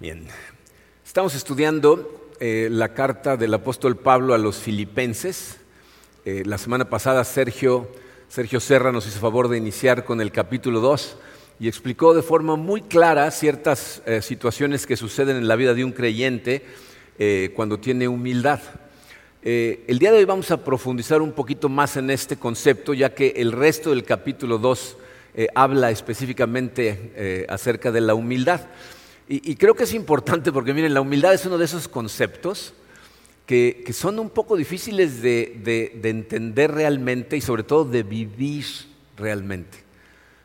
Bien, estamos estudiando eh, la carta del apóstol Pablo a los filipenses. Eh, la semana pasada Sergio, Sergio Serra nos hizo favor de iniciar con el capítulo 2 y explicó de forma muy clara ciertas eh, situaciones que suceden en la vida de un creyente cuando tiene humildad. el día de hoy vamos a profundizar un poquito más en este concepto, ya que el resto del capítulo 2 habla específicamente acerca de la humildad. Y, creo que es importante porque, miren, la humildad es uno de esos conceptos que, son un poco difíciles de, entender realmente y sobre todo de vivir realmente.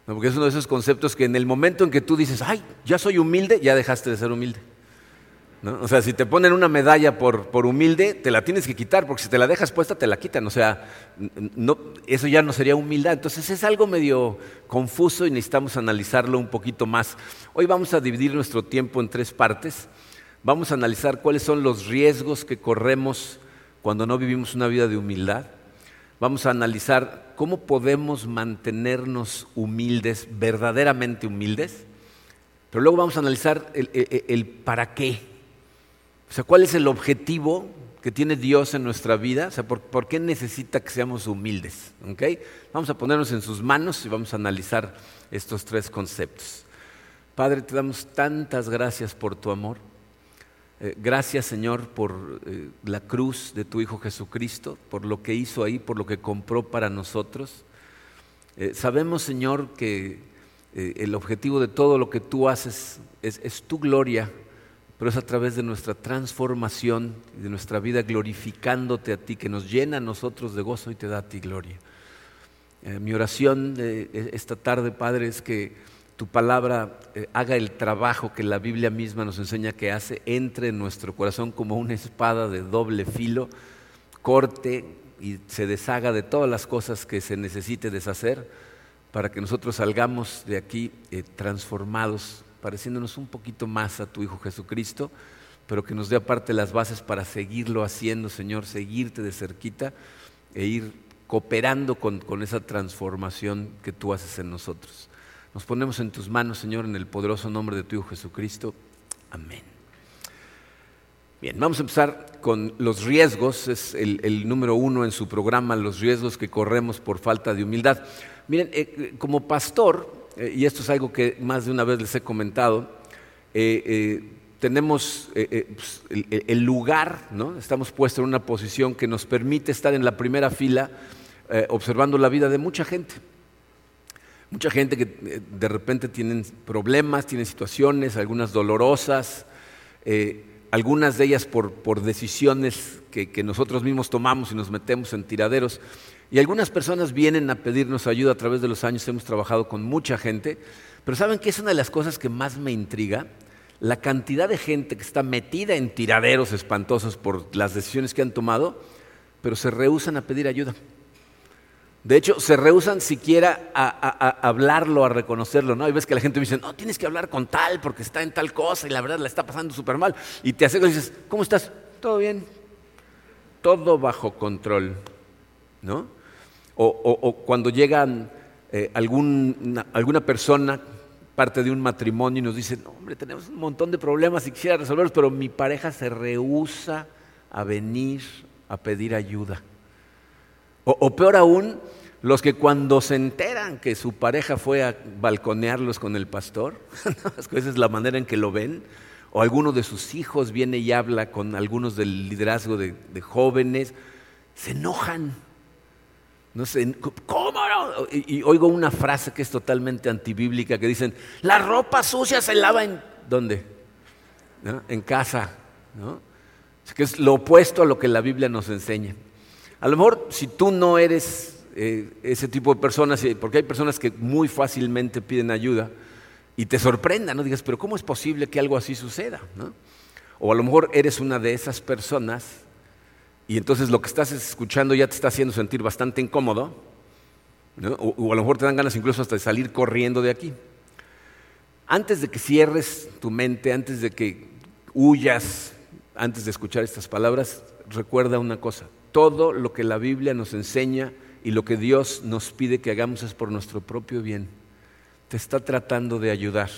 Porque es uno de esos conceptos que en el momento en que tú dices, ay, ya soy humilde, ya dejaste de ser humilde. O sea, si te ponen una medalla por, por, humilde, te la tienes que quitar, porque si te la dejas puesta, te la quitan. O sea, no, eso ya no sería humildad. Entonces es algo medio confuso y necesitamos analizarlo un poquito más. Hoy vamos a dividir nuestro tiempo en tres partes. Vamos a analizar cuáles son los riesgos que corremos cuando no vivimos una vida de humildad. Vamos a analizar cómo podemos mantenernos humildes, verdaderamente humildes. Pero luego vamos a analizar el para qué o sea, ¿cuál es el objetivo que tiene Dios en nuestra vida? O sea, ¿por, qué necesita que seamos humildes? Vamos a ponernos en sus manos y vamos a analizar estos tres conceptos. Padre, te damos tantas gracias por tu amor. Eh, gracias, Señor, por eh, la cruz de tu Hijo Jesucristo, por lo que hizo ahí, por lo que compró para nosotros. Eh, sabemos, Señor, que el objetivo de todo lo que tú haces es tu gloria pero es a través de nuestra transformación y de nuestra vida glorificándote a ti, que nos llena a nosotros de gozo y te da a ti gloria. Eh, mi oración de e, esta tarde, Padre, es que tu palabra eh, haga el trabajo que la Biblia misma nos enseña que hace, entre en nuestro corazón como una espada de doble filo, corte y se deshaga de todas las cosas que se necesite deshacer para que nosotros salgamos de aquí eh, transformados pareciéndonos un poquito más a tu Hijo Jesucristo, pero que nos dé aparte las bases para seguirlo haciendo, Señor, seguirte de cerquita e ir cooperando con, esa transformación que tú haces en nosotros. Nos ponemos en tus manos, Señor, en el poderoso nombre de tu Hijo Jesucristo. Amén. Bien, vamos a empezar con los riesgos, es el, número uno en su programa, los riesgos que corremos por falta de humildad. Miren, eh, como pastor, eh, y esto es algo que más de una vez les he comentado, eh, eh, tenemos pues, el, lugar, ¿no? estamos puestos en una posición que nos permite estar en la primera fila observando la vida de mucha gente. Mucha gente que de repente tienen problemas, tienen situaciones, algunas dolorosas, algunas de ellas por, decisiones que nosotros mismos tomamos y nos metemos en tiraderos. Y algunas personas vienen a pedirnos ayuda a través de los años, hemos trabajado con mucha gente, pero ¿saben qué es una de las cosas que más me intriga? La cantidad de gente que está metida en tiraderos espantosos por las decisiones que han tomado, pero se rehusan a pedir ayuda. De hecho, se rehusan siquiera a, hablarlo, a reconocerlo, ¿no? Y ves que la gente me dice, no, tienes que hablar con tal porque está en tal cosa y la verdad la está pasando súper mal. Y te acercas y dices, ¿cómo estás? ¿Todo bien? Todo bajo control, ¿no? O, cuando llegan eh, alguna persona, parte de un matrimonio, y nos dice, hombre, tenemos un montón de problemas y quisiera resolverlos, pero mi pareja se rehúsa a venir a pedir ayuda. O, peor aún, los que cuando se enteran que su pareja fue a balconearlos con el pastor, esa es la manera en que lo ven, o alguno de sus hijos viene y habla con algunos del liderazgo de jóvenes, se enojan no sé, ¿cómo no? Y, oigo una frase que es totalmente antibíblica que dicen, la ropa sucia se lava en... ¿Dónde? En casa. ¿no? que es lo opuesto a lo que la Biblia nos enseña. A lo mejor si tú no eres eh, ese tipo de personas, porque hay personas que muy fácilmente piden ayuda y te sorprenda, ¿no? Digas, pero ¿cómo es posible que algo así suceda? ¿no? O a lo mejor eres una de esas personas y entonces lo que estás escuchando ya te está haciendo sentir bastante incómodo, o, a lo mejor te dan ganas incluso hasta de salir corriendo de aquí. Antes de que cierres tu mente, antes de que huyas, antes de escuchar estas palabras, recuerda una cosa, todo lo que la Biblia nos enseña y lo que Dios nos pide que hagamos es por nuestro propio bien. Te está tratando de ayudar.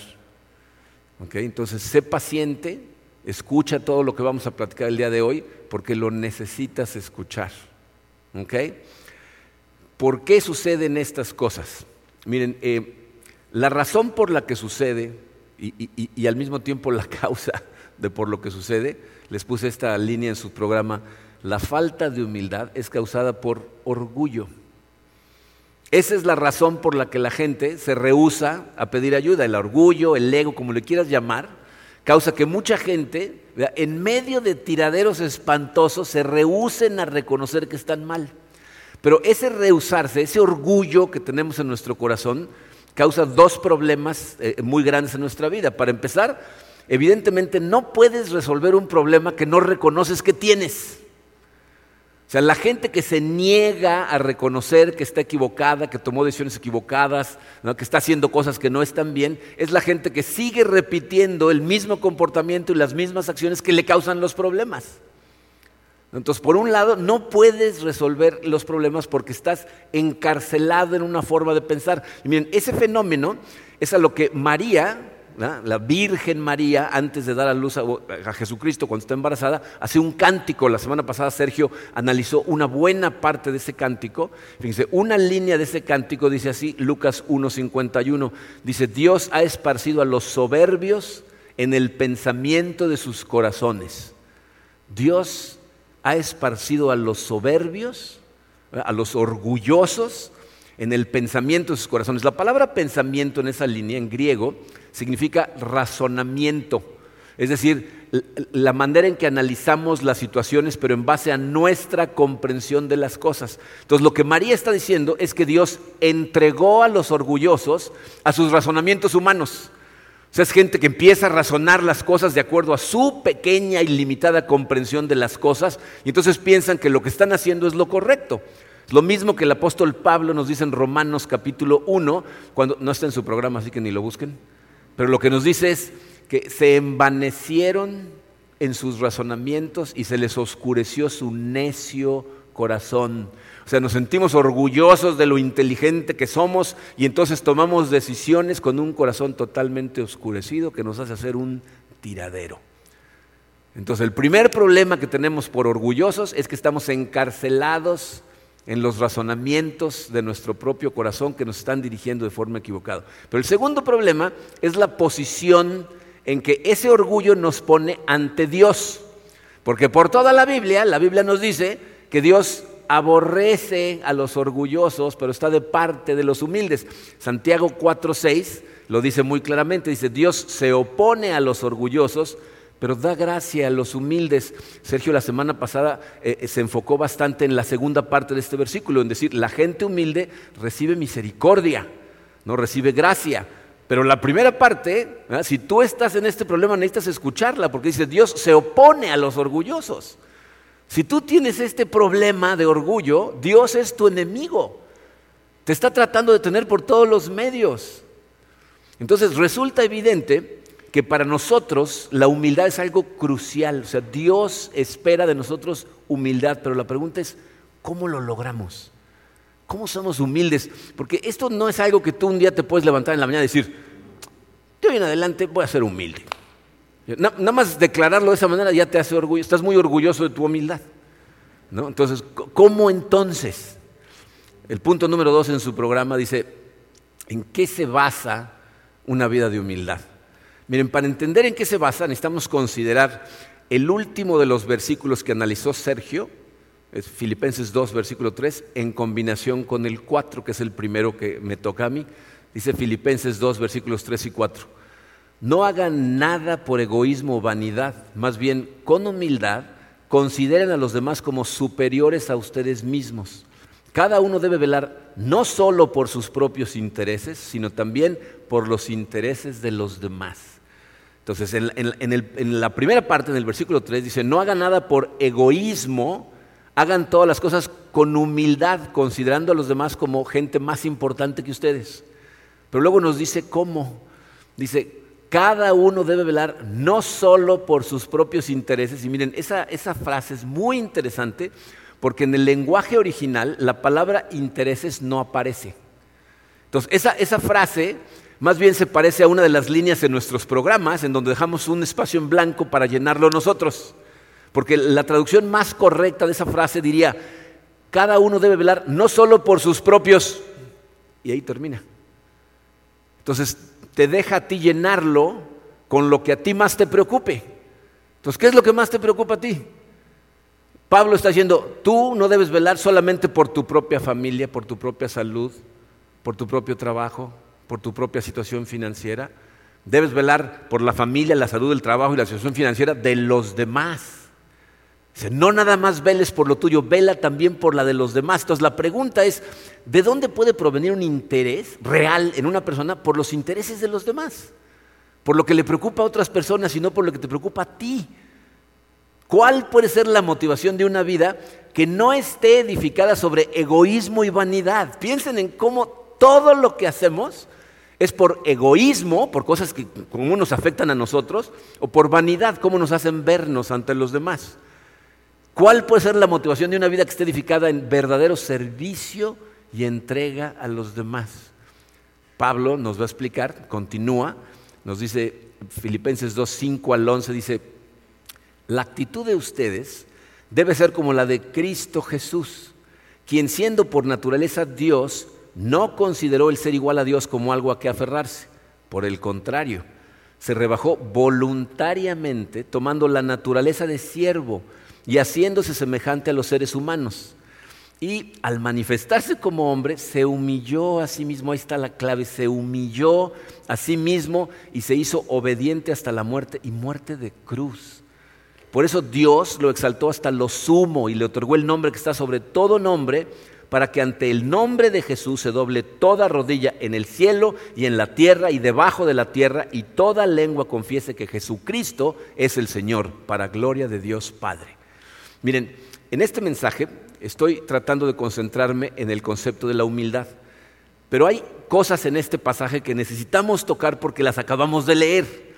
Entonces, sé paciente, escucha todo lo que vamos a platicar el día de hoy, porque lo necesitas escuchar. ¿Por qué suceden estas cosas? Miren, eh, la razón por la que sucede y, al mismo tiempo la causa de por lo que sucede, les puse esta línea en su programa, la falta de humildad es causada por orgullo. Esa es la razón por la que la gente se rehúsa a pedir ayuda. El orgullo, el ego, como le quieras llamar, causa que mucha gente, en medio de tiraderos espantosos, se rehúsen a reconocer que están mal. Pero ese rehusarse, ese orgullo que tenemos en nuestro corazón, causa dos problemas eh, muy grandes en nuestra vida. Para empezar, evidentemente no puedes resolver un problema que no reconoces que tienes. O sea, la gente que se niega a reconocer que está equivocada, que tomó decisiones equivocadas, que está haciendo cosas que no están bien, es la gente que sigue repitiendo el mismo comportamiento y las mismas acciones que le causan los problemas. Entonces, por un lado, no puedes resolver los problemas porque estás encarcelado en una forma de pensar. Y miren, ese fenómeno es a lo que María, la Virgen María, antes de dar a luz a, Jesucristo cuando está embarazada, hace un cántico. La semana pasada Sergio analizó una buena parte de ese cántico. Fíjense, una línea de ese cántico dice así, Lucas 1.51, dice, Dios ha esparcido a los soberbios en el pensamiento de sus corazones. Dios ha esparcido a los soberbios, a los orgullosos en el pensamiento de sus corazones. La palabra pensamiento en esa línea, en griego, significa razonamiento. Es decir, la manera en que analizamos las situaciones, pero en base a nuestra comprensión de las cosas. Entonces, lo que María está diciendo es que Dios entregó a los orgullosos a sus razonamientos humanos. O sea, es gente que empieza a razonar las cosas de acuerdo a su pequeña y limitada comprensión de las cosas y entonces piensan que lo que están haciendo es lo correcto. Lo mismo que el apóstol Pablo nos dice en Romanos capítulo 1, cuando no está en su programa, así que ni lo busquen, pero lo que nos dice es que se envanecieron en sus razonamientos y se les oscureció su necio corazón. O sea, nos sentimos orgullosos de lo inteligente que somos y entonces tomamos decisiones con un corazón totalmente oscurecido que nos hace hacer un tiradero. Entonces, el primer problema que tenemos por orgullosos es que estamos encarcelados en los razonamientos de nuestro propio corazón que nos están dirigiendo de forma equivocada. Pero el segundo problema es la posición en que ese orgullo nos pone ante Dios. Porque por toda la Biblia, la Biblia nos dice que Dios aborrece a los orgullosos, pero está de parte de los humildes. Santiago 4:6 lo dice muy claramente, dice, Dios se opone a los orgullosos, pero da gracia a los humildes. Sergio la semana pasada eh, eh, se enfocó bastante en la segunda parte de este versículo, en decir, la gente humilde recibe misericordia, no recibe gracia. Pero la primera parte, si tú estás en este problema, necesitas escucharla, porque dice, Dios se opone a los orgullosos. Si tú tienes este problema de orgullo, Dios es tu enemigo. Te está tratando de tener por todos los medios. Entonces resulta evidente que para nosotros la humildad es algo crucial. O sea, Dios espera de nosotros humildad, pero la pregunta es, ¿cómo lo logramos? ¿Cómo somos humildes? Porque esto no es algo que tú un día te puedes levantar en la mañana y decir, de hoy en adelante voy a ser humilde. Nada más declararlo de esa manera ya te hace orgullo, estás muy orgulloso de tu humildad. ¿no? Entonces, ¿cómo entonces? El punto número dos en su programa dice, ¿en qué se basa una vida de humildad? Miren, para entender en qué se basa, necesitamos considerar el último de los versículos que analizó Sergio, es Filipenses 2, versículo 3, en combinación con el 4, que es el primero que me toca a mí. Dice Filipenses 2, versículos 3 y 4. No hagan nada por egoísmo o vanidad, más bien con humildad consideren a los demás como superiores a ustedes mismos. Cada uno debe velar no solo por sus propios intereses, sino también por los intereses de los demás. Entonces, en, la primera parte, en el versículo 3, dice, no hagan nada por egoísmo, hagan todas las cosas con humildad, considerando a los demás como gente más importante que ustedes. Pero luego nos dice cómo. Dice, cada uno debe velar no solo por sus propios intereses. Y miren, esa, frase es muy interesante porque en el lenguaje original la palabra intereses no aparece. Entonces, esa frase Más bien se parece a una de las líneas en nuestros programas en donde dejamos un espacio en blanco para llenarlo nosotros. Porque la traducción más correcta de esa frase diría, cada uno debe velar no solo por sus propios, y ahí termina. Entonces, te deja a ti llenarlo con lo que a ti más te preocupe. Entonces, ¿qué es lo que más te preocupa a ti? Pablo está diciendo, tú no debes velar solamente por tu propia familia, por tu propia salud, por tu propio trabajo, por tu propia situación financiera. Debes velar por la familia, la salud, el trabajo y la situación financiera de los demás. No nada más veles por lo tuyo, vela también por la de los demás. Entonces la pregunta es, ¿de dónde puede provenir un interés real en una persona por los intereses de los demás? Por lo que le preocupa a otras personas y no por lo que te preocupa a ti. ¿Cuál puede ser la motivación de una vida que no esté edificada sobre egoísmo y vanidad? Piensen en cómo todo lo que hacemos es por egoísmo, por cosas que como nos afectan a nosotros, o por vanidad, cómo nos hacen vernos ante los demás. ¿Cuál puede ser la motivación de una vida que esté edificada en verdadero servicio y entrega a los demás? Pablo nos va a explicar, continúa, nos dice Filipenses 2, 5 al 11, dice, la actitud de ustedes debe ser como la de Cristo Jesús, quien siendo por naturaleza Dios, no consideró el ser igual a Dios como algo a que aferrarse. Por el contrario, se rebajó voluntariamente tomando la naturaleza de siervo y haciéndose semejante a los seres humanos. Y al manifestarse como hombre, se humilló a sí mismo, ahí está la clave, se humilló a sí mismo y se hizo obediente hasta la muerte y muerte de cruz. Por eso Dios lo exaltó hasta lo sumo y le otorgó el nombre que está sobre todo nombre, para que ante el nombre de Jesús se doble toda rodilla en el cielo y en la tierra y debajo de la tierra, y toda lengua confiese que Jesucristo es el Señor, para gloria de Dios Padre. Miren, en este mensaje estoy tratando de concentrarme en el concepto de la humildad, pero hay cosas en este pasaje que necesitamos tocar porque las acabamos de leer.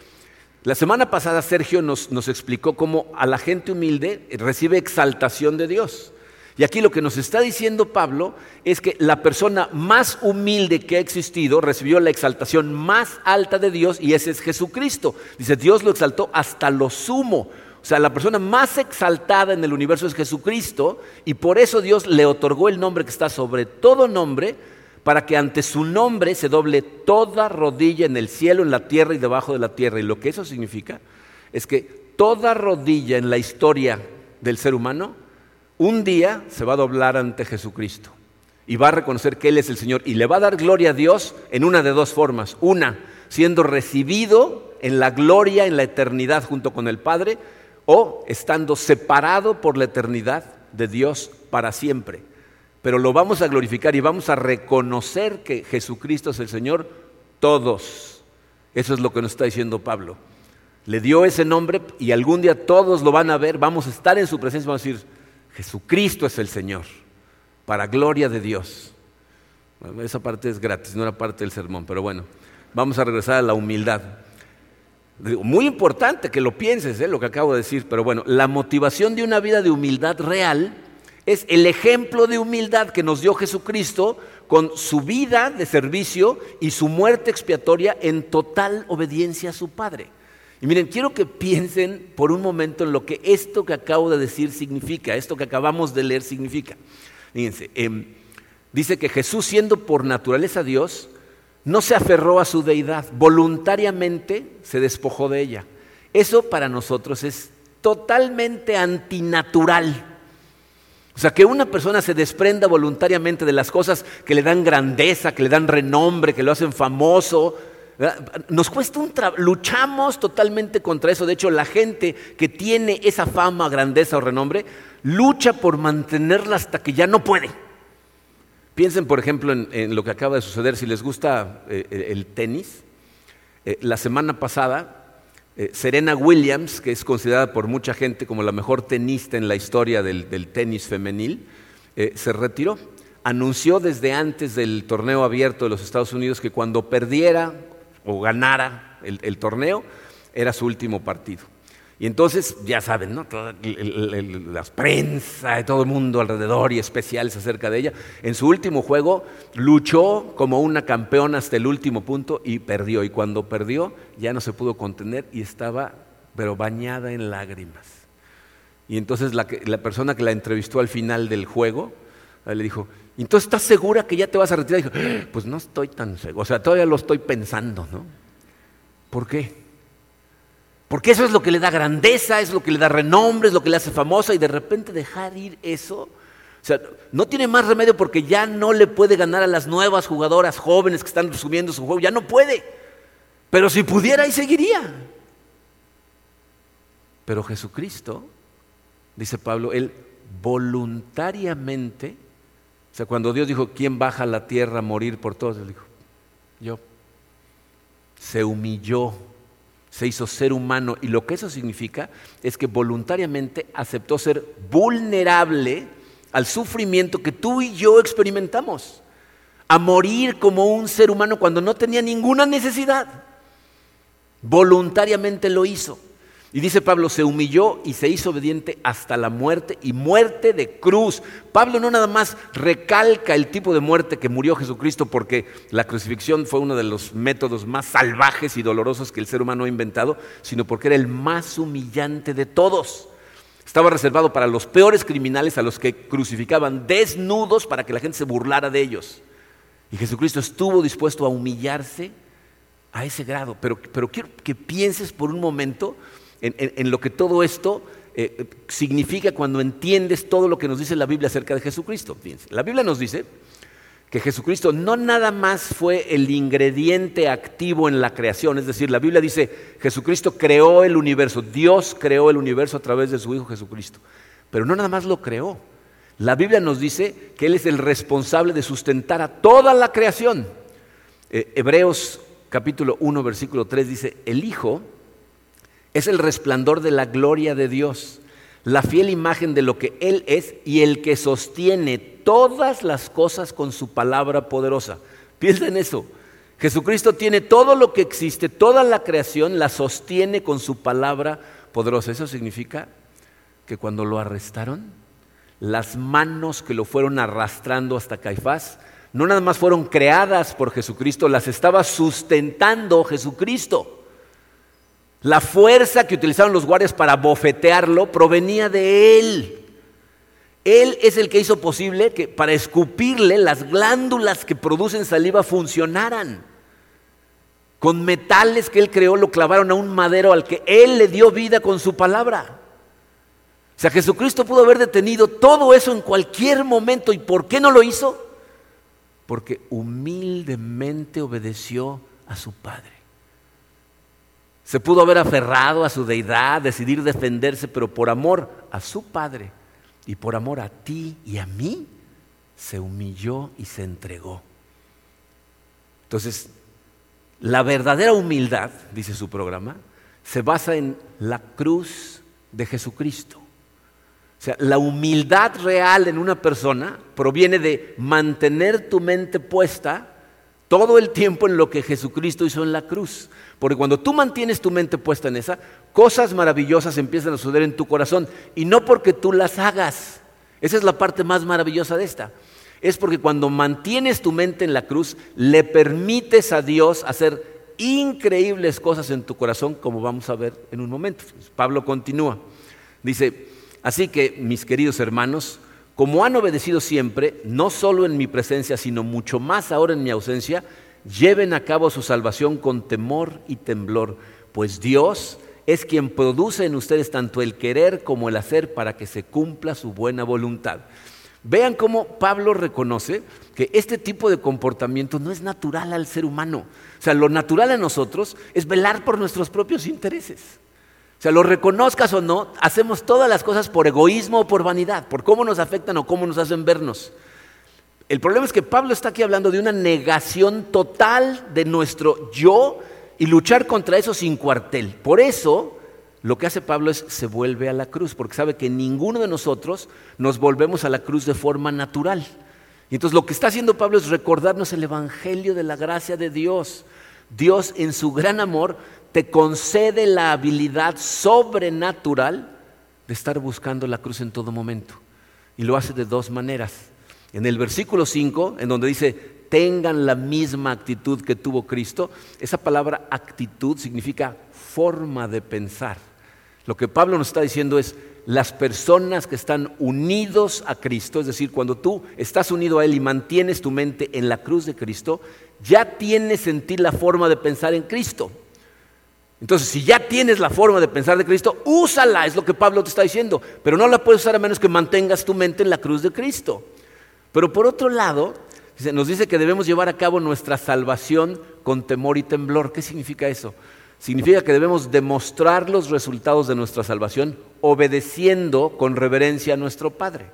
La semana pasada Sergio nos, explicó cómo a la gente humilde recibe exaltación de Dios. Y aquí lo que nos está diciendo Pablo es que la persona más humilde que ha existido recibió la exaltación más alta de Dios y ese es Jesucristo. Dice, Dios lo exaltó hasta lo sumo. O sea, la persona más exaltada en el universo es Jesucristo y por eso Dios le otorgó el nombre que está sobre todo nombre para que ante su nombre se doble toda rodilla en el cielo, en la tierra y debajo de la tierra. Y lo que eso significa es que toda rodilla en la historia del ser humano un día se va a doblar ante Jesucristo y va a reconocer que Él es el Señor y le va a dar gloria a Dios en una de dos formas. Una, siendo recibido en la gloria, en la eternidad junto con el Padre, o estando separado por la eternidad de Dios para siempre pero lo vamos a glorificar y vamos a reconocer que Jesucristo es el Señor todos. Eso es lo que nos está diciendo Pablo. Le dio ese nombre y algún día todos lo van a ver, vamos a estar en su presencia vamos a decir, Jesucristo es el Señor, para gloria de Dios. esa parte es gratis, no era parte del sermón, pero bueno, vamos a regresar a la humildad. Muy importante que lo pienses, ¿eh? lo que acabo de decir, pero bueno, la motivación de una vida de humildad real es el ejemplo de humildad que nos dio Jesucristo con su vida de servicio y su muerte expiatoria en total obediencia a su Padre. Y miren, quiero que piensen por un momento en lo que esto que acabo de decir significa, esto que acabamos de leer significa. Fíjense, em, dice que Jesús siendo por naturaleza Dios, no se aferró a su deidad, voluntariamente se despojó de ella. Eso para nosotros es totalmente antinatural. O sea, que una persona se desprenda voluntariamente de las cosas que le dan grandeza, que le dan renombre, que lo hacen famoso. Nos cuesta un trabajo, luchamos totalmente contra eso. De hecho, la gente que tiene esa fama, grandeza o renombre, lucha por mantenerla hasta que ya no puede. Piensen, por ejemplo, en, lo que acaba de suceder. Si les gusta eh, el tenis, eh, la semana pasada eh, Serena Williams, que es considerada por mucha gente como la mejor tenista en la historia del, tenis femenil, se retiró. Anunció desde antes del torneo abierto de los Estados Unidos que cuando perdiera o ganara el, torneo, era su último partido. Y entonces, ya saben, ¿no? Las prensa, todo el mundo alrededor y especiales acerca de ella. En su último juego luchó como una campeona hasta el último punto y perdió. Y cuando perdió ya no se pudo contener y estaba, pero bañada en lágrimas. Y entonces la persona que la entrevistó al final del juego le dijo, entonces ¿estás segura que ya te vas a retirar? Dijo, ah, pues no estoy tan seguro, o sea, todavía lo estoy pensando, ¿no? ¿Por qué? Porque eso es lo que le da grandeza, es lo que le da renombre, es lo que le hace famosa y de repente dejar ir eso. O sea, no tiene más remedio porque ya no le puede ganar a las nuevas jugadoras jóvenes que están subiendo su juego, ya no puede. Pero si pudiera, ahí seguiría. Pero Jesucristo, dice Pablo, él voluntariamente, o sea, cuando Dios dijo, ¿quién baja a la tierra a morir por todos? Él dijo, yo. Se humilló se hizo ser humano y lo que eso significa es que voluntariamente aceptó ser vulnerable al sufrimiento que tú y yo experimentamos, a morir como un ser humano cuando no tenía ninguna necesidad. Voluntariamente lo hizo. Y dice Pablo, se humilló y se hizo obediente hasta la muerte y muerte de cruz. Pablo no nada más recalca el tipo de muerte que murió Jesucristo porque la crucifixión fue uno de los métodos más salvajes y dolorosos que el ser humano ha inventado, sino porque era el más humillante de todos. Estaba reservado para los peores criminales a los que crucificaban desnudos para que la gente se burlara de ellos. Y Jesucristo estuvo dispuesto a humillarse a ese grado. Pero, pero quiero que pienses por un momento en, lo que todo esto eh, significa cuando entiendes todo lo que nos dice la Biblia acerca de Jesucristo. la Biblia nos dice que Jesucristo no nada más fue el ingrediente activo en la creación, es decir, la Biblia dice, Jesucristo creó el universo, Dios creó el universo a través de su Hijo Jesucristo, pero no nada más lo creó. La Biblia nos dice que Él es el responsable de sustentar a toda la creación. Eh, Hebreos capítulo 1, versículo 3 dice, el Hijo es el resplandor de la gloria de Dios, la fiel imagen de lo que Él es y el que sostiene todas las cosas con su palabra poderosa. Piensa en eso. Jesucristo tiene todo lo que existe, toda la creación la sostiene con su palabra poderosa. Eso significa que cuando lo arrestaron, las manos que lo fueron arrastrando hasta Caifás, no nada más fueron creadas por Jesucristo, las estaba sustentando Jesucristo. La fuerza que utilizaron los guardias para bofetearlo provenía de él. Él es el que hizo posible que para escupirle las glándulas que producen saliva funcionaran. Con metales que él creó lo clavaron a un madero al que él le dio vida con su palabra. O sea, Jesucristo pudo haber detenido todo eso en cualquier momento. ¿Y por qué no lo hizo? Porque humildemente obedeció a su Padre. Se pudo haber aferrado a su deidad, decidir defenderse, pero por amor a su Padre y por amor a ti y a mí, se humilló y se entregó. Entonces, la verdadera humildad, dice su programa, se basa en la cruz de Jesucristo. O sea, la humildad real en una persona proviene de mantener tu mente puesta todo el tiempo en lo que Jesucristo hizo en la cruz. Porque cuando tú mantienes tu mente puesta en esa, cosas maravillosas empiezan a suceder en tu corazón. Y no porque tú las hagas. Esa es la parte más maravillosa de esta. Es porque cuando mantienes tu mente en la cruz, le permites a Dios hacer increíbles cosas en tu corazón, como vamos a ver en un momento. Pablo continúa. Dice, así que mis queridos hermanos, como han obedecido siempre, no solo en mi presencia, sino mucho más ahora en mi ausencia, lleven a cabo su salvación con temor y temblor, pues Dios es quien produce en ustedes tanto el querer como el hacer para que se cumpla su buena voluntad. Vean cómo Pablo reconoce que este tipo de comportamiento no es natural al ser humano. O sea, lo natural a nosotros es velar por nuestros propios intereses. O sea, lo reconozcas o no, hacemos todas las cosas por egoísmo o por vanidad, por cómo nos afectan o cómo nos hacen vernos. El problema es que Pablo está aquí hablando de una negación total de nuestro yo y luchar contra eso sin cuartel. Por eso, lo que hace Pablo es se vuelve a la cruz, porque sabe que ninguno de nosotros nos volvemos a la cruz de forma natural. Y entonces lo que está haciendo Pablo es recordarnos el Evangelio de la gracia de Dios. Dios en su gran amor te concede la habilidad sobrenatural de estar buscando la cruz en todo momento. Y lo hace de dos maneras. En el versículo 5, en donde dice, tengan la misma actitud que tuvo Cristo, esa palabra actitud significa forma de pensar. Lo que Pablo nos está diciendo es, las personas que están unidos a Cristo, es decir, cuando tú estás unido a Él y mantienes tu mente en la cruz de Cristo, ya tienes en ti la forma de pensar en Cristo. Entonces, si ya tienes la forma de pensar de Cristo, úsala, es lo que Pablo te está diciendo, pero no la puedes usar a menos que mantengas tu mente en la cruz de Cristo. Pero por otro lado, nos dice que debemos llevar a cabo nuestra salvación con temor y temblor. ¿Qué significa eso? Significa que debemos demostrar los resultados de nuestra salvación obedeciendo con reverencia a nuestro Padre.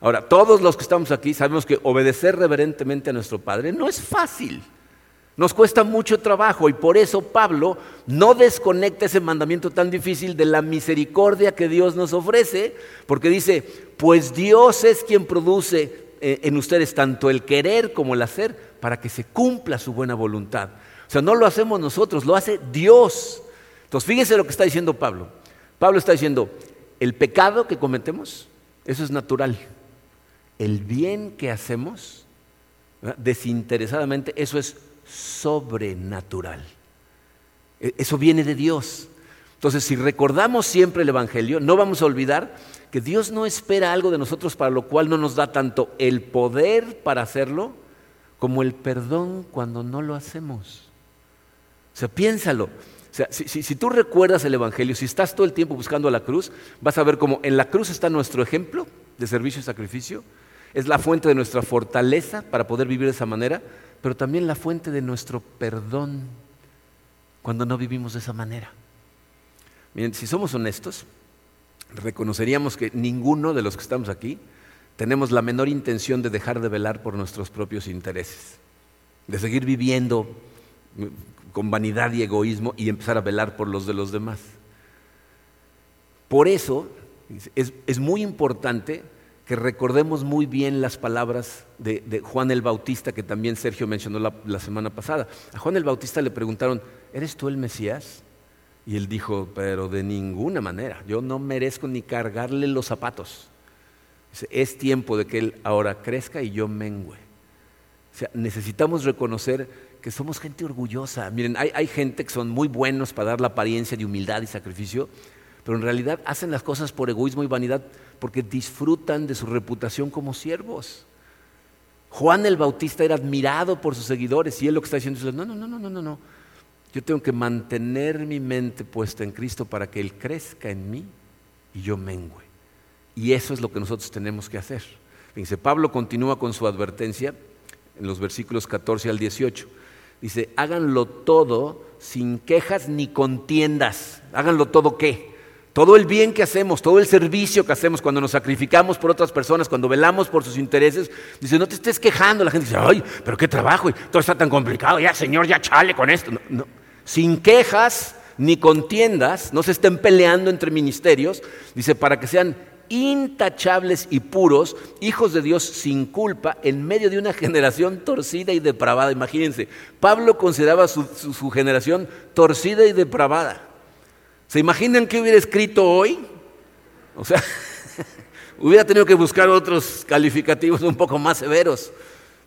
Ahora, todos los que estamos aquí sabemos que obedecer reverentemente a nuestro Padre no es fácil. Nos cuesta mucho trabajo y por eso Pablo no desconecta ese mandamiento tan difícil de la misericordia que Dios nos ofrece, porque dice, pues Dios es quien produce eh, en ustedes tanto el querer como el hacer para que se cumpla su buena voluntad. O sea, no lo hacemos nosotros, lo hace Dios. Entonces, fíjense lo que está diciendo Pablo. Pablo está diciendo, el pecado que cometemos, eso es natural. El bien que hacemos, desinteresadamente, eso es sobrenatural. E, eso viene de Dios. Entonces, si recordamos siempre el Evangelio, no vamos a olvidar que Dios no espera algo de nosotros para lo cual no nos da tanto el poder para hacerlo como el perdón cuando no lo hacemos. O sea, piénsalo. O sea, si, tú recuerdas el Evangelio, si estás todo el tiempo buscando la cruz, vas a ver cómo en la cruz está nuestro ejemplo de servicio y sacrificio, es la fuente de nuestra fortaleza para poder vivir de esa manera, pero también la fuente de nuestro perdón cuando no vivimos de esa manera. Miren, si somos honestos, reconoceríamos que ninguno de los que estamos aquí tenemos la menor intención de dejar de velar por nuestros propios intereses, de seguir viviendo con vanidad y egoísmo y empezar a velar por los de los demás. Por eso es, muy importante que recordemos muy bien las palabras de, Juan el Bautista, que también Sergio mencionó la, semana pasada. A Juan el Bautista le preguntaron, ¿eres tú el Mesías? Y él dijo, pero de ninguna manera, yo no merezco ni cargarle los zapatos. Es tiempo de que él ahora crezca y yo mengüe. O sea, necesitamos reconocer que somos gente orgullosa. Miren, hay, gente que son muy buenos para dar la apariencia de humildad y sacrificio, pero en realidad hacen las cosas por egoísmo y vanidad porque disfrutan de su reputación como siervos. Juan el Bautista era admirado por sus seguidores y él lo que está diciendo es, no, no, no, no, no, no. Yo tengo que mantener mi mente puesta en Cristo para que Él crezca en mí y yo mengüe. Y eso es lo que nosotros tenemos que hacer. Fíjense, Pablo continúa con su advertencia en los versículos 14 al 18. Dice, háganlo todo sin quejas ni contiendas. Háganlo todo qué? Todo el bien que hacemos, todo el servicio que hacemos cuando nos sacrificamos por otras personas, cuando velamos por sus intereses, dice, no te estés quejando. La gente dice, ay, pero qué trabajo, y todo está tan complicado, ya Señor, ya chale con esto. no. Sin quejas ni contiendas, no se estén peleando entre ministerios, dice, para que sean intachables y puros, hijos de Dios sin culpa, en medio de una generación torcida y depravada. Imagínense, Pablo consideraba su, su, generación torcida y depravada. ¿Se imaginan qué hubiera escrito hoy? O sea, hubiera tenido que buscar otros calificativos un poco más severos.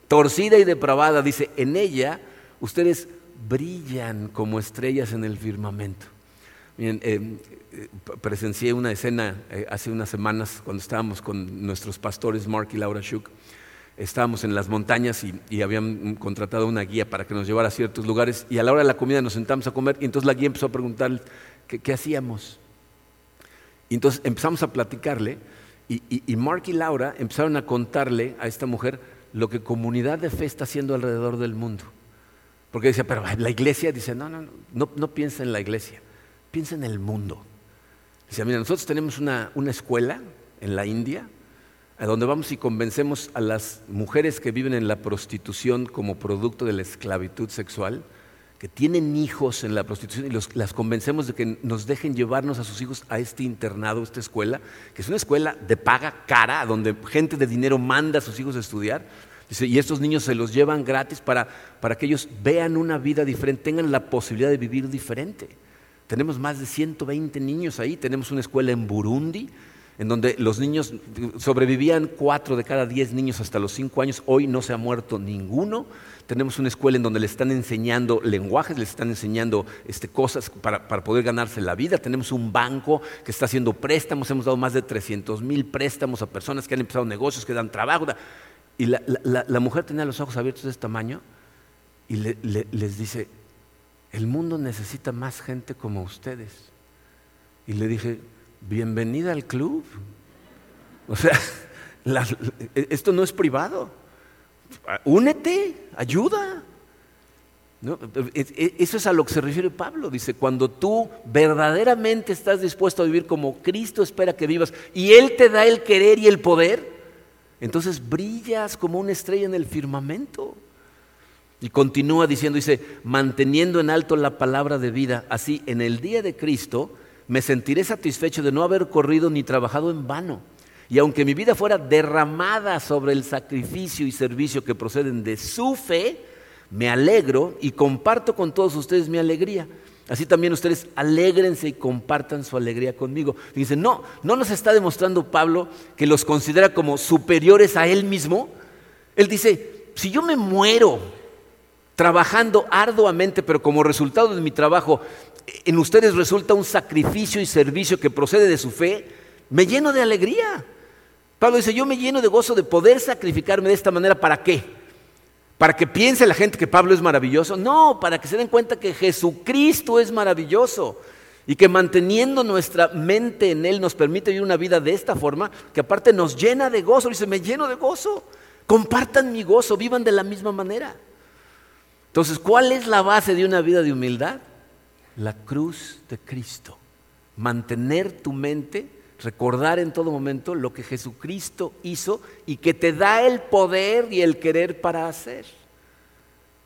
Torcida y depravada, dice, en ella ustedes brillan como estrellas en el firmamento. Miren, eh, presencié una escena eh, hace unas semanas cuando estábamos con nuestros pastores Mark y Laura Schuch. Estábamos en las montañas y, habían contratado una guía para que nos llevara a ciertos lugares y a la hora de la comida nos sentamos a comer y entonces la guía empezó a preguntar qué, hacíamos. Y entonces empezamos a platicarle y, Mark y Laura empezaron a contarle a esta mujer lo que comunidad de fe está haciendo alrededor del mundo. Porque decía, pero la iglesia, dice, no, no, no, no piensa en la iglesia, piensa en el mundo. Dice, mira, nosotros tenemos una, escuela en la India, a donde vamos y convencemos a las mujeres que viven en la prostitución como producto de la esclavitud sexual, que tienen hijos en la prostitución y las convencemos de que nos dejen llevarnos a sus hijos a este internado, esta escuela, que es una escuela de paga cara, donde gente de dinero manda a sus hijos a estudiar. Y estos niños se los llevan gratis para, para que ellos vean una vida diferente, tengan la posibilidad de vivir diferente. Tenemos más de 120 niños ahí, tenemos una escuela en Burundi, en donde los niños sobrevivían cuatro de cada diez niños hasta los cinco años, hoy no se ha muerto ninguno. Tenemos una escuela en donde les están enseñando lenguajes, les están enseñando este, cosas para, poder ganarse la vida. Tenemos un banco que está haciendo préstamos, hemos dado más de 300 mil préstamos a personas que han empezado negocios, que dan trabajo. Y la, mujer tenía los ojos abiertos de este tamaño y les dice, el mundo necesita más gente como ustedes. Y le dije, bienvenida al club. O sea, esto no es privado. Únete, ayuda. Eso es a lo que se refiere Pablo. Dice, cuando tú verdaderamente estás dispuesto a vivir como Cristo espera que vivas y Él te da el querer y el poder, entonces brillas como una estrella en el firmamento. Y continúa diciendo, dice, manteniendo en alto la palabra de vida, así en el día de Cristo me sentiré satisfecho de no haber corrido ni trabajado en vano. Y aunque mi vida fuera derramada sobre el sacrificio y servicio que proceden de su fe, me alegro y comparto con todos ustedes mi alegría. Así también ustedes alégrense y compartan su alegría conmigo. Dice, no, no nos está demostrando Pablo que los considera como superiores a él mismo. Él dice, si yo me muero trabajando arduamente, pero como resultado de mi trabajo en ustedes resulta un sacrificio y servicio que procede de su fe, me lleno de alegría. Pablo dice, yo me lleno de gozo de poder sacrificarme de esta manera. ¿Para qué? ¿Para que piense la gente que Pablo es maravilloso? No, para que se den cuenta que Jesucristo es maravilloso y que manteniendo nuestra mente en Él nos permite vivir una vida de esta forma, que aparte nos llena de gozo. Dice, me lleno de gozo. Compartan mi gozo, vivan de la misma manera. Entonces, ¿cuál es la base de una vida de humildad? La cruz de Cristo. Mantener tu mente, recordar en todo momento lo que Jesucristo hizo y que te da el poder y el querer para hacer.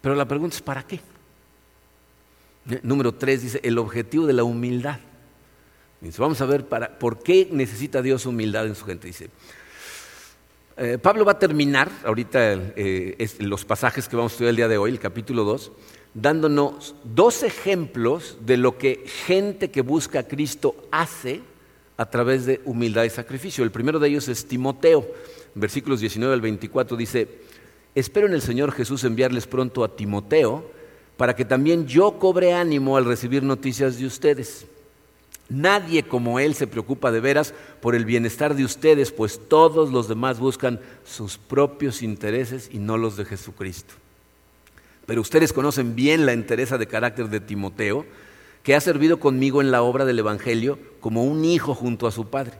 Pero la pregunta es, ¿para qué? Número tres dice, el objetivo de la humildad. vamos a ver para, por qué necesita Dios humildad en su gente. Dice, eh, Pablo va a terminar ahorita eh, los pasajes que vamos a estudiar el día de hoy, el capítulo 2, dándonos dos ejemplos de lo que gente que busca a Cristo hace a través de humildad y sacrificio. El primero de ellos es Timoteo. Versículos 19 al 24 dice, espero en el Señor Jesús enviarles pronto a Timoteo para que también yo cobre ánimo al recibir noticias de ustedes. Nadie como Él se preocupa de veras por el bienestar de ustedes, pues todos los demás buscan sus propios intereses y no los de Jesucristo. Pero ustedes conocen bien la entereza de carácter de Timoteo, que ha servido conmigo en la obra del Evangelio como un hijo junto a su padre.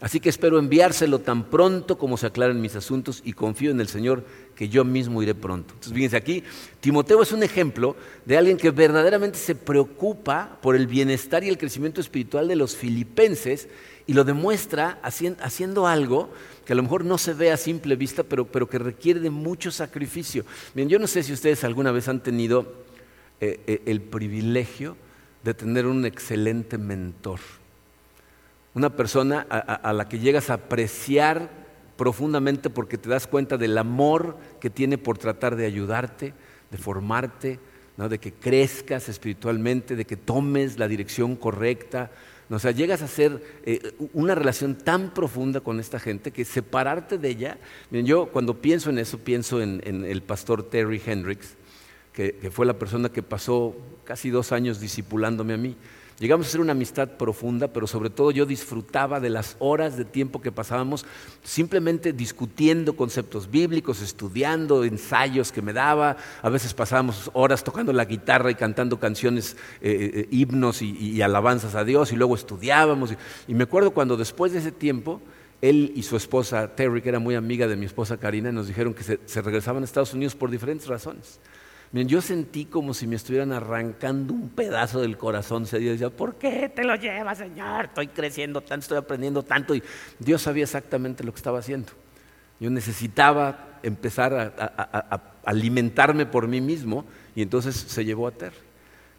Así que espero enviárselo tan pronto como se aclaren mis asuntos y confío en el Señor que yo mismo iré pronto. Entonces, fíjense aquí, Timoteo es un ejemplo de alguien que verdaderamente se preocupa por el bienestar y el crecimiento espiritual de los filipenses y lo demuestra haciendo algo que a lo mejor no se ve a simple vista, pero, pero que requiere de mucho sacrificio. Bien, yo no sé si ustedes alguna vez han tenido eh, eh, el privilegio de tener un excelente mentor. Una persona a, la que llegas a apreciar profundamente porque te das cuenta del amor que tiene por tratar de ayudarte, de formarte, de que crezcas espiritualmente, de que tomes la dirección correcta, o sea, llegas a hacer eh, una relación tan profunda con esta gente que separarte de ella. yo cuando pienso en eso, pienso en, el pastor Terry Hendricks, que, fue la persona que pasó casi dos años disipulándome a mí. Llegamos a ser una amistad profunda, pero sobre todo yo disfrutaba de las horas de tiempo que pasábamos simplemente discutiendo conceptos bíblicos, estudiando ensayos que me daba. A veces pasábamos horas tocando la guitarra y cantando canciones, eh, eh, himnos y, alabanzas a Dios, y luego estudiábamos. Y, me acuerdo cuando después de ese tiempo, él y su esposa Terry, que era muy amiga de mi esposa Karina, nos dijeron que se regresaban a Estados Unidos por diferentes razones yo sentí como si me estuvieran arrancando un pedazo del corazón. Se decía, ¿por qué te lo llevas, Señor? Estoy creciendo tanto, estoy aprendiendo tanto. Y Dios sabía exactamente lo que estaba haciendo. Yo necesitaba empezar a, alimentarme por mí mismo y entonces se llevó a Terry.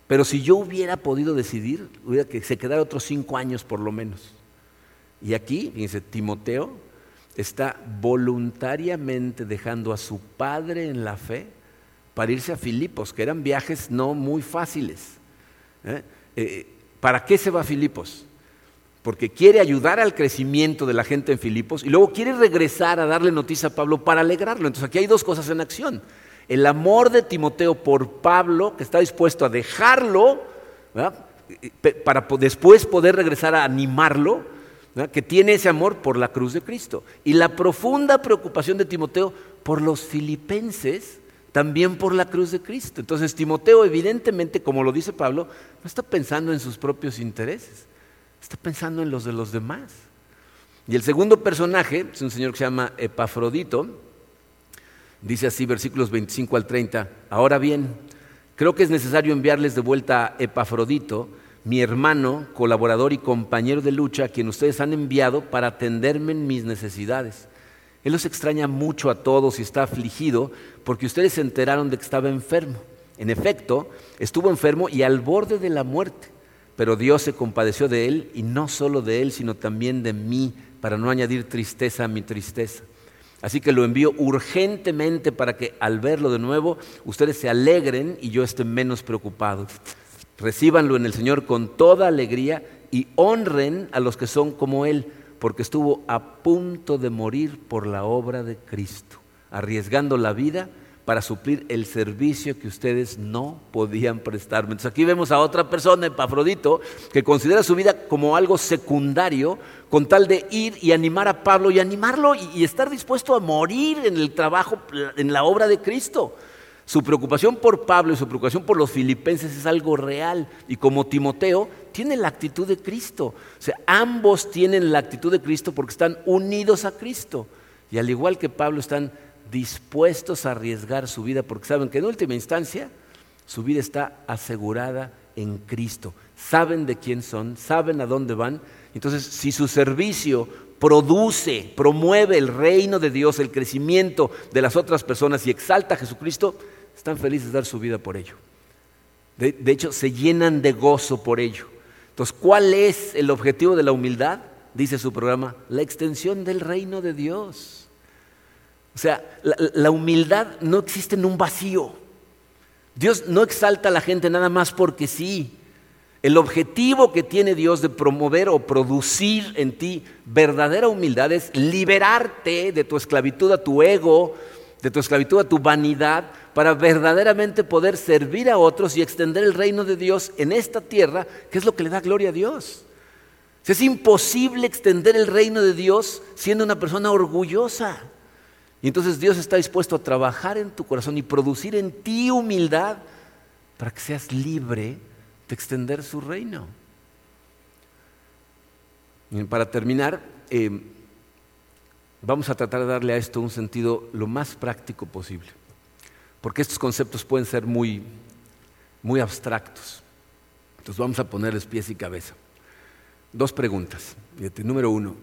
Pero si yo hubiera podido decidir, hubiera que se quedara otros cinco años por lo menos. Y aquí, fíjense, Timoteo está voluntariamente dejando a su padre en la fe para irse a Filipos, que eran viajes no muy fáciles. ¿eh? Eh, ¿Para qué se va a Filipos? Porque quiere ayudar al crecimiento de la gente en Filipos y luego quiere regresar a darle noticia a Pablo para alegrarlo. Entonces aquí hay dos cosas en acción. El amor de Timoteo por Pablo, que está dispuesto a dejarlo para después poder regresar a animarlo, que tiene ese amor por la cruz de Cristo. Y la profunda preocupación de Timoteo por los filipenses, también por la cruz de Cristo. Entonces Timoteo evidentemente, como lo dice Pablo, no está pensando en sus propios intereses, está pensando en los de los demás. Y el segundo personaje es un señor que se llama Epafrodito, dice así versículos 25 al 30, ahora bien, creo que es necesario enviarles de vuelta a Epafrodito, mi hermano, colaborador y compañero de lucha, a quien ustedes han enviado para atenderme en mis necesidades. Él los extraña mucho a todos y está afligido porque ustedes se enteraron de que estaba enfermo. En efecto, estuvo enfermo y al borde de la muerte, pero Dios se compadeció de él y no solo de él, sino también de mí, para no añadir tristeza a mi tristeza. Así que lo envío urgentemente para que al verlo de nuevo ustedes se alegren y yo esté menos preocupado. Recíbanlo en el Señor con toda alegría y honren a los que son como Él, porque estuvo a punto de morir por la obra de Cristo, arriesgando la vida para suplir el servicio que ustedes no podían prestarme. Entonces aquí vemos a otra persona, Epafrodito, que considera su vida como algo secundario, con tal de ir y animar a Pablo y animarlo y estar dispuesto a morir en el trabajo, en la obra de Cristo. Su preocupación por Pablo y su preocupación por los filipenses es algo real. Y como Timoteo, tiene la actitud de Cristo. O sea, ambos tienen la actitud de Cristo porque están unidos a Cristo. Y al igual que Pablo, están dispuestos a arriesgar su vida porque saben que en última instancia su vida está asegurada en Cristo. Saben de quién son, saben a dónde van. Entonces, si su servicio produce, promueve el reino de Dios, el crecimiento de las otras personas y exalta a Jesucristo, están felices de dar su vida por ello. De, hecho, se llenan de gozo por ello. Entonces, ¿cuál es el objetivo de la humildad? Dice su programa, la extensión del reino de Dios. O sea, la, la humildad no existe en un vacío. Dios no exalta a la gente nada más porque sí. El objetivo que tiene Dios de promover o producir en ti verdadera humildad es liberarte de tu esclavitud a tu ego, de tu esclavitud a tu vanidad, para verdaderamente poder servir a otros y extender el reino de Dios en esta tierra, que es lo que le da gloria a Dios. Es imposible extender el reino de Dios siendo una persona orgullosa. Y entonces Dios está dispuesto a trabajar en tu corazón y producir en ti humildad para que seas libre de extender su reino. Para terminar, eh, vamos a tratar de darle a esto un sentido lo más práctico posible porque estos conceptos pueden ser muy, muy abstractos. Entonces vamos a ponerles pies y cabeza. Dos preguntas. número uno,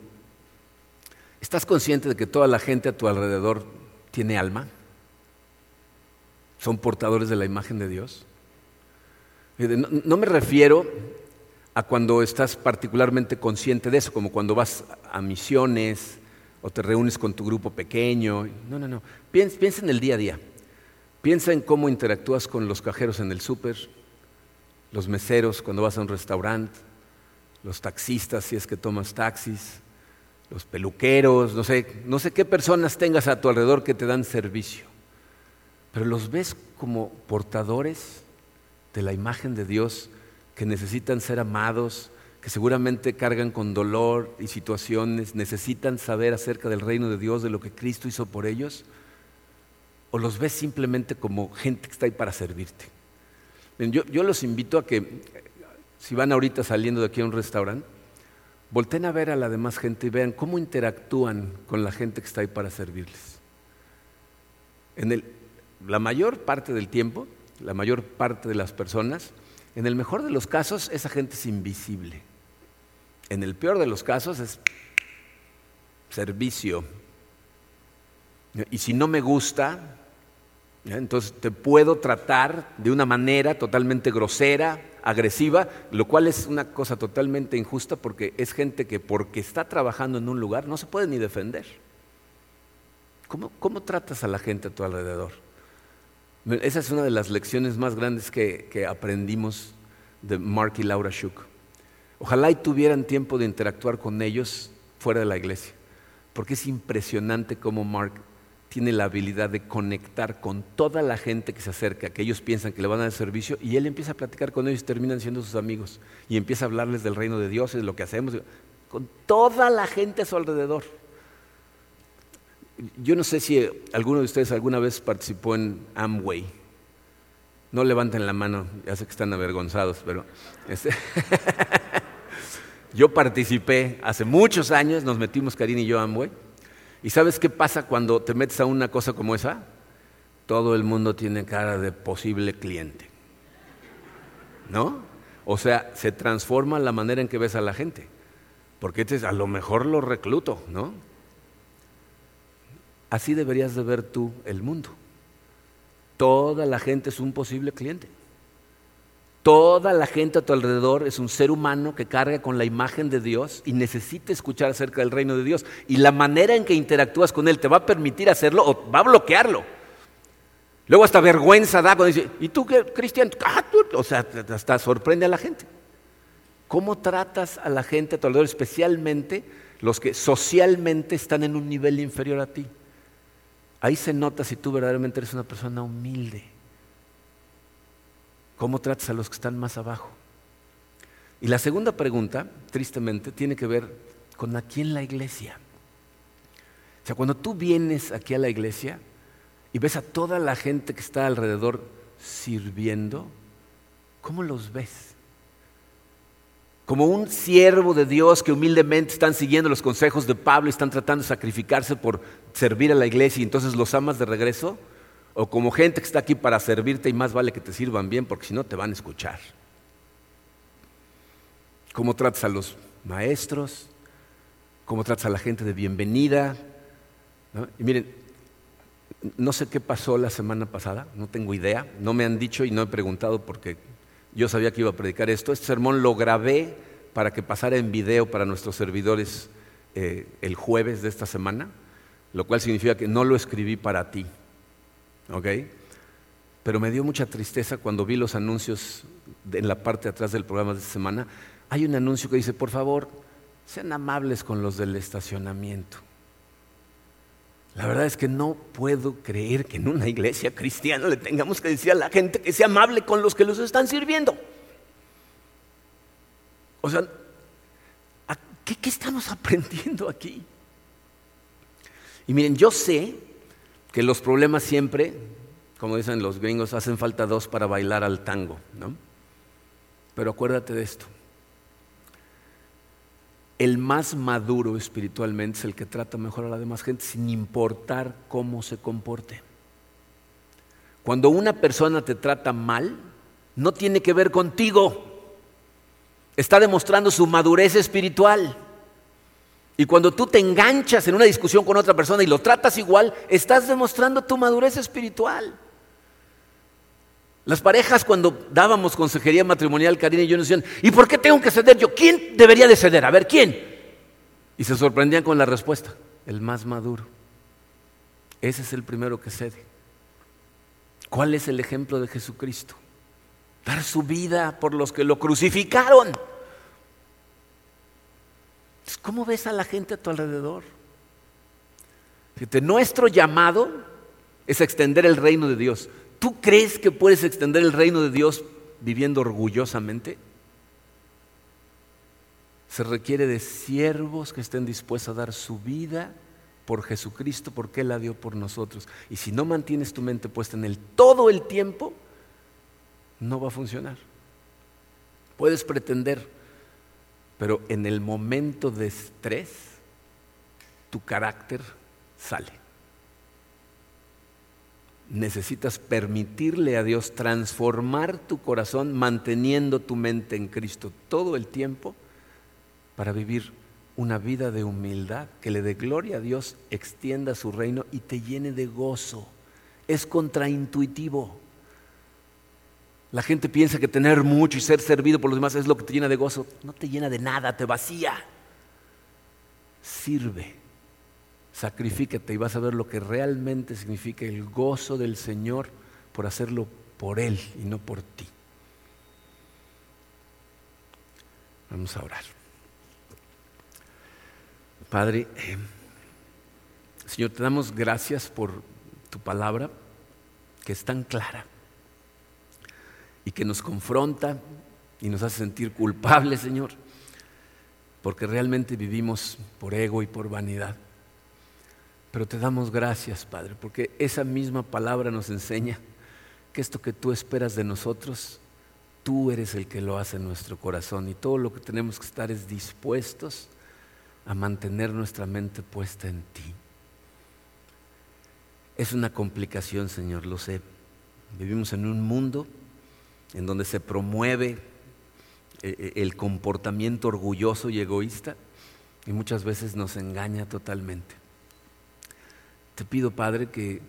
¿estás consciente de que toda la gente a tu alrededor tiene alma? ¿Son portadores de la imagen de Dios? No, no me refiero a cuando estás particularmente consciente de eso, como cuando vas a misiones o te reúnes con tu grupo pequeño. No, no, no. Piensa, en el día a día. Piensa en cómo interactúas con los cajeros en el súper, los meseros cuando vas a un restaurante, los taxistas si es que tomas taxis, los peluqueros, no sé, no sé qué personas tengas a tu alrededor que te dan servicio. Pero los ves como portadores de la imagen de Dios que necesitan ser amados, que seguramente cargan con dolor y situaciones, necesitan saber acerca del reino de Dios, de lo que Cristo hizo por ellos o los ves simplemente como gente que está ahí para servirte? Yo, los invito a que, si van ahorita saliendo de aquí a un restaurante, volten a ver a la demás gente y vean cómo interactúan con la gente que está ahí para servirles. En el, la mayor parte del tiempo, la mayor parte de las personas, en el mejor de los casos, esa gente es invisible. En el peor de los casos es servicio. Y si no me gusta, entonces te puedo tratar de una manera totalmente grosera, agresiva, lo cual es una cosa totalmente injusta porque es gente que porque está trabajando en un lugar no se puede ni defender. ¿Cómo, tratas a la gente a tu alrededor? Esa es una de las lecciones más grandes que, que aprendimos de Mark y Laura Shook. Ojalá y tuvieran tiempo de interactuar con ellos fuera de la iglesia, porque es impresionante cómo Mark tiene la habilidad de conectar con toda la gente que se acerca, que ellos piensan que le van a dar servicio, y él empieza a platicar con ellos y terminan siendo sus amigos, y empieza a hablarles del reino de Dios y lo que hacemos, con toda la gente a su alrededor. Yo no sé si alguno de ustedes alguna vez participó en Amway. No levanten la mano, ya sé que están avergonzados, pero... Este yo participé hace muchos años, nos metimos Karina y yo a Amway. ¿Y sabes qué pasa cuando te metes a una cosa como esa? Todo el mundo tiene cara de posible cliente. ¿No? O sea, se transforma la manera en que ves a la gente. Porque a lo mejor lo recluto, ¿no? Así deberías de ver tú el mundo. Toda la gente es un posible cliente. Toda la gente a tu alrededor es un ser humano que carga con la imagen de Dios y necesita escuchar acerca del reino de Dios. Y la manera en que interactúas con Él te va a permitir hacerlo o va a bloquearlo. Luego hasta vergüenza da cuando dice, ¿y tú qué, Cristian? Ah, o sea, hasta sorprende a la gente. ¿Cómo tratas a la gente a tu alrededor, especialmente los que socialmente están en un nivel inferior a ti? Ahí se nota si tú verdaderamente eres una persona humilde. ¿Cómo tratas a los que están más abajo? Y la segunda pregunta, tristemente, tiene que ver con aquí en la iglesia. O sea, cuando tú vienes aquí a la iglesia y ves a toda la gente que está alrededor sirviendo, ¿cómo los ves? como un siervo de Dios que humildemente están siguiendo los consejos de Pablo y están tratando de sacrificarse por servir a la iglesia y entonces los amas de regreso, o como gente que está aquí para servirte y más vale que te sirvan bien porque si no te van a escuchar. ¿Cómo tratas a los maestros? ¿Cómo tratas a la gente de bienvenida? Y miren, no sé qué pasó la semana pasada, no tengo idea, no me han dicho y no he preguntado porque yo sabía que iba a predicar esto. Este sermón lo grabé para que pasara en video para nuestros servidores eh, el jueves de esta semana, lo cual significa que no lo escribí para ti. ¿Ok? Pero me dio mucha tristeza cuando vi los anuncios en la parte de atrás del programa de esta semana. Hay un anuncio que dice, por favor, sean amables con los del estacionamiento. La verdad es que no puedo creer que en una iglesia cristiana le tengamos que decir a la gente que sea amable con los que los están sirviendo. O sea, ¿qué, qué estamos aprendiendo aquí? Y miren, yo sé que los problemas siempre, como dicen los gringos, hacen falta dos para bailar al tango, ¿no? Pero acuérdate de esto el más maduro espiritualmente es el que trata mejor a la demás gente sin importar cómo se comporte. Cuando una persona te trata mal, no tiene que ver contigo. Está demostrando su madurez espiritual. Y cuando tú te enganchas en una discusión con otra persona y lo tratas igual, estás demostrando tu madurez espiritual. Las parejas cuando dábamos consejería matrimonial, Karina y yo nos decían, ¿y por qué tengo que ceder yo? ¿Quién debería de ceder? A ver, ¿quién? Y se sorprendían con la respuesta, el más maduro. Ese es el primero que cede. ¿Cuál es el ejemplo de Jesucristo? Dar su vida por los que lo crucificaron. ¿Cómo ves a la gente a tu alrededor? Nuestro llamado es extender el reino de Dios. ¿Tú crees que puedes extender el reino de Dios viviendo orgullosamente? Se requiere de siervos que estén dispuestos a dar su vida por Jesucristo porque Él la dio por nosotros. Y si no mantienes tu mente puesta en Él todo el tiempo, no va a funcionar. Puedes pretender, pero en el momento de estrés, tu carácter sale necesitas permitirle a Dios transformar tu corazón manteniendo tu mente en Cristo todo el tiempo para vivir una vida de humildad que le dé gloria a Dios, extienda su reino y te llene de gozo. Es contraintuitivo. La gente piensa que tener mucho y ser servido por los demás es lo que te llena de gozo. No te llena de nada, te vacía. Sirve Sacrifícate y vas a ver lo que realmente significa el gozo del Señor por hacerlo por Él y no por ti. Vamos a orar. Padre, eh, Señor, te damos gracias por tu palabra que es tan clara y que nos confronta y nos hace sentir culpables, Señor, porque realmente vivimos por ego y por vanidad. Pero te damos gracias, Padre, porque esa misma palabra nos enseña que esto que tú esperas de nosotros, tú eres el que lo hace en nuestro corazón y todo lo que tenemos que estar es dispuestos a mantener nuestra mente puesta en ti. Es una complicación, Señor, lo sé. Vivimos en un mundo en donde se promueve eh, eh, el comportamiento orgulloso y egoísta y muchas veces nos engaña totalmente. Te pido, Padre, que,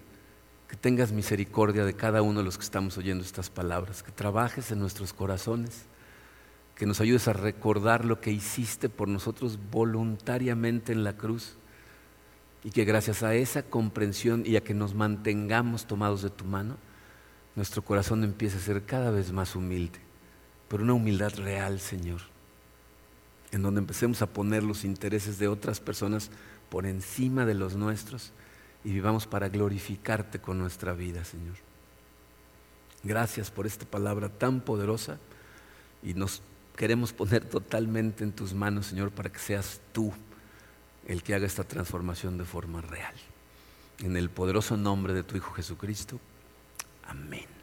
que tengas misericordia de cada uno de los que estamos oyendo estas palabras, que trabajes en nuestros corazones, que nos ayudes a recordar lo que hiciste por nosotros voluntariamente en la cruz y que gracias a esa comprensión y a que nos mantengamos tomados de tu mano, nuestro corazón empiece a ser cada vez más humilde, pero una humildad real, Señor, en donde empecemos a poner los intereses de otras personas por encima de los nuestros y vivamos para glorificarte con nuestra vida, Señor. Gracias por esta palabra tan poderosa y nos queremos poner totalmente en tus manos, Señor, para que seas tú el que haga esta transformación de forma real. En el poderoso nombre de tu Hijo Jesucristo. Amén.